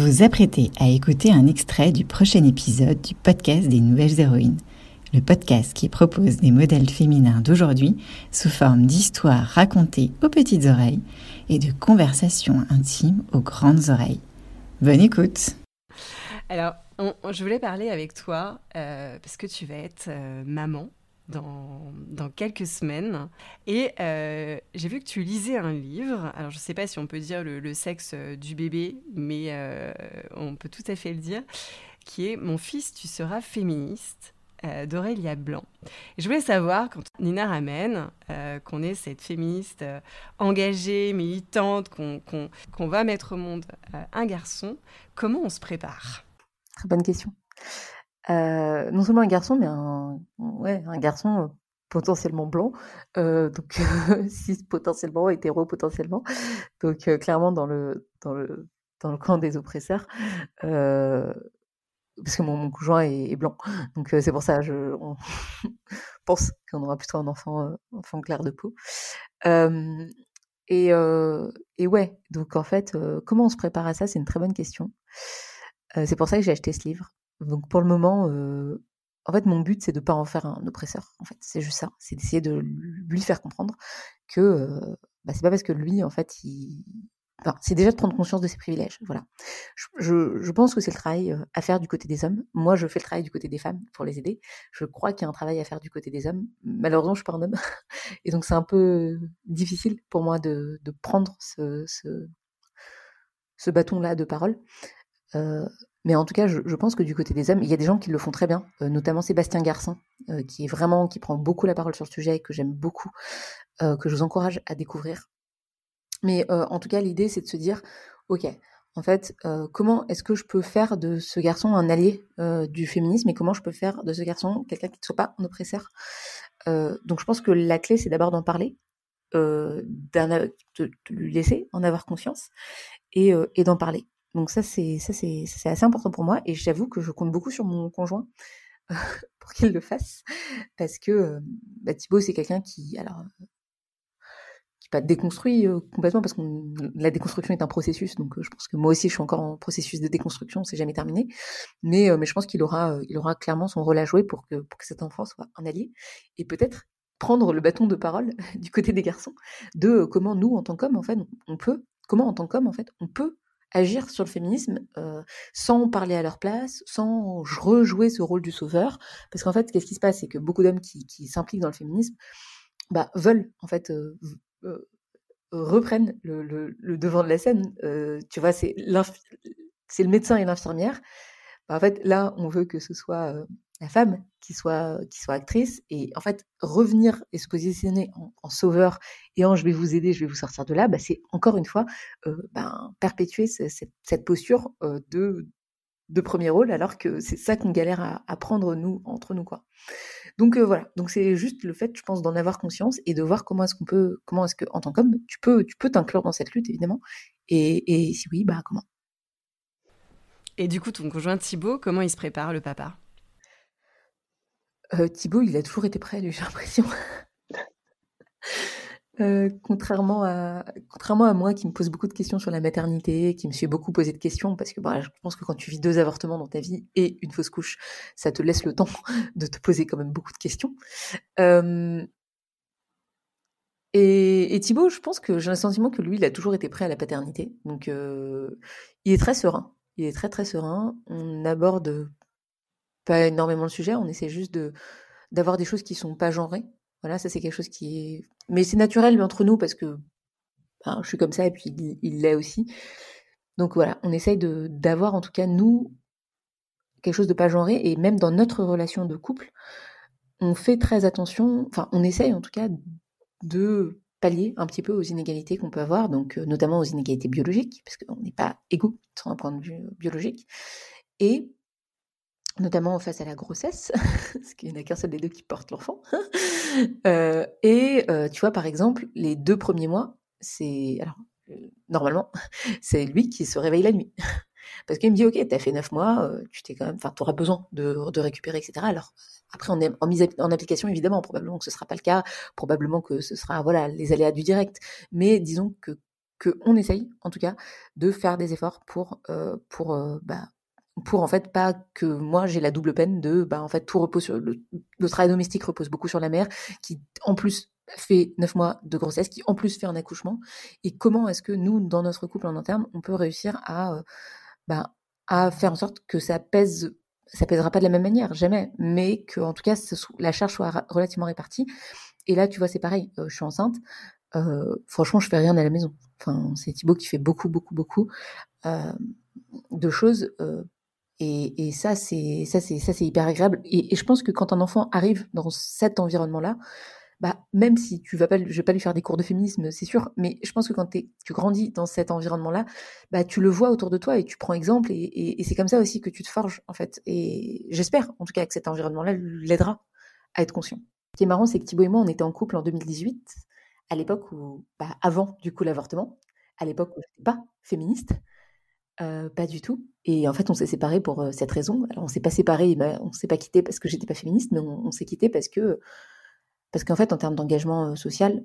Vous apprêtez à écouter un extrait du prochain épisode du podcast des Nouvelles Héroïnes, le podcast qui propose des modèles féminins d'aujourd'hui sous forme d'histoires racontées aux petites oreilles et de conversations intimes aux grandes oreilles. Bonne écoute. Alors, je voulais parler avec toi euh, parce que tu vas être euh, maman dans, quelques semaines. Et euh, j'ai vu que tu lisais un livre. Alors, je ne sais pas si on peut dire le, sexe euh, du bébé, mais euh, on peut tout à fait le dire, qui est Mon fils, tu seras féministe. d'Aurélia Blanc. Je voulais savoir, quand Nina ramène qu'on est cette féministe engagée, militante, qu'on va mettre au monde un garçon, comment on se prépare? Très bonne question. Euh, non seulement un garçon, mais un, ouais, un garçon euh, potentiellement blanc, euh, donc cis potentiellement, hétéro potentiellement, donc clairement dans le, dans, le, dans le camp des oppresseurs, parce que mon, conjoint est, blanc, donc c'est pour ça je on pense qu'on aura plutôt un enfant, enfant clair de peau. et, et ouais, donc en fait, comment on se prépare à ça, c'est une très bonne question. c'est pour ça que j'ai acheté ce livre. Donc pour le moment, en fait, mon but, c'est de ne pas en faire un oppresseur. En fait, c'est juste ça. C'est d'essayer de lui faire comprendre que bah, c'est pas parce que lui, en fait, il... Enfin, c'est déjà de prendre conscience de ses privilèges. Voilà. Je, je, pense que c'est le travail à faire du côté des hommes. Moi, je fais le travail du côté des femmes pour les aider. Je crois qu'il y a un travail à faire du côté des hommes. Malheureusement, je suis pas un homme. Et donc, c'est un peu difficile pour moi de, de prendre ce, ce, ce bâton-là de parole. Euh, mais en tout cas, je, pense que du côté des hommes, il y a des gens qui le font très bien, euh, notamment Sébastien Garcin, euh, qui est vraiment, qui prend beaucoup la parole sur le sujet et que j'aime beaucoup, euh, que je vous encourage à découvrir. Mais en tout cas, l'idée, c'est de se dire, ok, en fait, comment est-ce que je peux faire de ce garçon un allié du féminisme et comment je peux faire de ce garçon quelqu'un qui ne soit pas un oppresseur? Donc, je pense que la clé, c'est d'abord d'en parler, de, lui laisser en avoir conscience et d'en parler. Donc ça, c'est ça c'est assez important pour moi et j'avoue que je compte beaucoup sur mon conjoint pour qu'il le fasse parce que bah, Thibaut c'est quelqu'un qui alors qui pas déconstruit complètement parce que la déconstruction est un processus. Donc je pense que moi aussi je suis encore en processus de déconstruction c'est jamais terminé. Mais mais je pense qu'il aura il aura clairement son rôle à jouer pour que pour que cet enfant soit un allié et peut-être prendre le bâton de parole du côté des garçons de comment nous en tant qu'hommes en fait on peut comment en tant qu'homme en fait on peut agir sur le féminisme sans parler à leur place, sans rejouer ce rôle du sauveur. Parce qu'en fait, qu'est-ce qui se passe? C'est que beaucoup d'hommes qui, s'impliquent dans le féminisme bah, veulent, en fait, reprennent le, devant de la scène. tu vois, c'est le médecin et l'infirmière. Bah, en fait, là, on veut que ce soit la femme qui soit, qui soit actrice et en fait revenir et se positionner en, sauveur et en je vais vous aider, je vais vous sortir de là, bah, c'est encore une fois euh, ben, perpétuer cette, posture euh, de, de premier rôle alors que c'est ça qu'on galère à, prendre nous entre nous quoi. Donc euh, voilà, donc c'est juste le fait, je pense, d'en avoir conscience et de voir comment est-ce qu'on peut, comment est-ce que en tant qu'homme, tu peux, tu peux t'inclure dans cette lutte évidemment et, et si oui, bah comment? Et du coup, ton conjoint Thibaut, comment il se prépare le papa? Euh, Thibaut, il a toujours été prêt, lui, j'ai l'impression. Euh, contrairement, à, moi qui me pose beaucoup de questions sur la maternité, qui me suis beaucoup posé de questions, parce que bah, je pense que quand tu vis deux avortements dans ta vie et une fausse couche, ça te laisse le temps de te poser quand même beaucoup de questions. Euh, et, et Thibaut, je pense que j'ai le sentiment que lui, il a toujours été prêt à la paternité. Donc, euh, il est très serein. Il est très très serein. On aborde pas énormément le sujet, on essaie juste de d'avoir des choses qui sont pas genrées. Voilà, ça c'est quelque chose qui est... Mais c'est naturel entre nous parce que je suis comme ça et puis il l'est aussi. Donc voilà, on essaye de d'avoir en tout cas nous quelque chose de pas genré et même dans notre relation de couple, on fait très attention, enfin on essaye en tout cas de pallier un petit peu aux inégalités qu'on peut avoir, donc euh, notamment aux inégalités biologiques, parce qu'on n'est pas égaux sur un point de vue biologique, et notamment face à la grossesse, parce qu'il n'y en a qu'un seul des deux qui porte l'enfant. Euh, et euh, tu vois, par exemple, les deux premiers mois, c'est alors euh, normalement, c'est lui qui se réveille la nuit. Parce qu'il me dit, ok, t'as fait neuf mois, tu t'es quand même, besoin de, récupérer, etc. Alors après, on est en mise en application, évidemment, probablement que ce sera pas le cas, probablement que ce sera, voilà, les aléas du direct. Mais disons que qu'on essaye, en tout cas, de faire des efforts pour, pour, bah, pour en fait pas que moi j'ai la double peine de, bah, en fait, tout repose sur le, le travail domestique repose beaucoup sur la mère, qui en plus fait neuf mois de grossesse, qui en plus fait un accouchement, et comment est-ce que nous, dans notre couple en interne, on peut réussir à, bah, à faire en sorte que ça pèse ça pèsera pas de la même manière, jamais, mais que en tout cas la charge soit relativement répartie. Et là, tu vois, c'est pareil. je suis enceinte. Euh, franchement, je fais rien à la maison. Enfin, c'est Thibaut qui fait beaucoup, beaucoup, beaucoup euh, de choses. Et, ça, c'est ça, c'est ça, c'est hyper agréable. Et, je pense que quand un enfant arrive dans cet environnement-là, bah même si tu vas pas, je vais pas lui faire des cours de féminisme, c'est sûr. Mais je pense que quand tu grandis dans cet environnement-là, bah tu le vois autour de toi et tu prends exemple. Et, et c'est comme ça aussi que tu te forges en fait. Et j'espère, en tout cas, que cet environnement-là l'aidera à être conscient. Ce qui est marrant, c'est que Thibaut et moi, on était en couple en 2018 à l'époque où, bah, avant du coup l'avortement, à l'époque où je n'étais pas féministe, euh, pas du tout. Et en fait, on s'est séparés pour euh, cette raison. Alors, on s'est pas séparés, bah, on s'est pas quitté parce que j'étais pas féministe, mais on, s'est quitté parce que, parce qu'en fait, en termes d'engagement euh, social,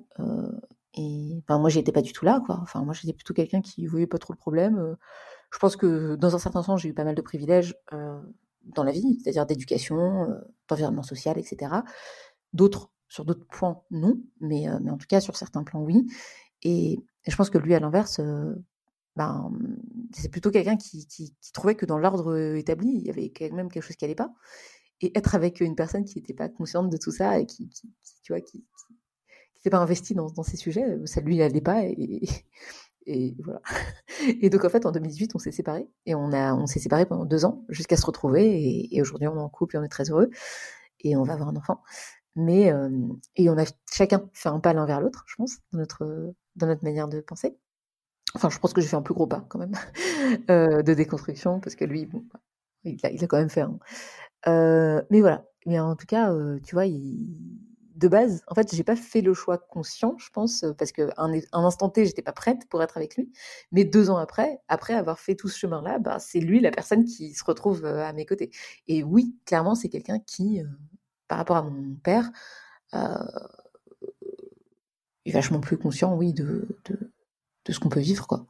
et enfin, moi, j'étais pas du tout là, quoi. Enfin, moi, j'étais plutôt quelqu'un qui voyait pas trop le problème. je pense que dans un certain sens, j'ai eu pas mal de privilèges dans la vie, c'est-à-dire d'éducation, d'environnement social, etc. D'autres sur d'autres points, non, mais, euh, mais en tout cas, sur certains plans, oui. Et, je pense que lui, à l'inverse, euh, ben, c'est plutôt quelqu'un qui, qui, trouvait que dans l'ordre établi, il y avait quand même quelque chose qui n'allait pas. Et être avec une personne qui n'était pas consciente de tout ça et qui, qui tu vois, qui n'était pas investie dans, dans, ces sujets, ça lui n'allait pas. Et, et, voilà. Et donc, en fait, en 2018, on s'est séparés. Et on, on s'est séparés pendant deux ans jusqu'à se retrouver. Et, aujourd'hui, on est en couple et on est très heureux. Et on va avoir un enfant. Mais, et on a chacun fait un pas l'un vers l'autre, je pense, dans notre, dans notre manière de penser. Enfin, je pense que j'ai fait un plus gros pas quand même de déconstruction, parce que lui, bon, bah, il, a, il a quand même fait un. mais voilà. Mais en tout cas, tu vois, de base, en fait, j'ai pas fait le choix conscient, je pense, parce qu'à un, instant T, j'étais pas prête pour être avec lui. Mais deux ans après, après avoir fait tout ce chemin-là, bah, c'est lui la personne qui se retrouve à mes côtés. Et oui, clairement, c'est quelqu'un qui, par rapport à mon père, euh, est vachement plus conscient, oui, de, de ce qu'on peut vivre, quoi.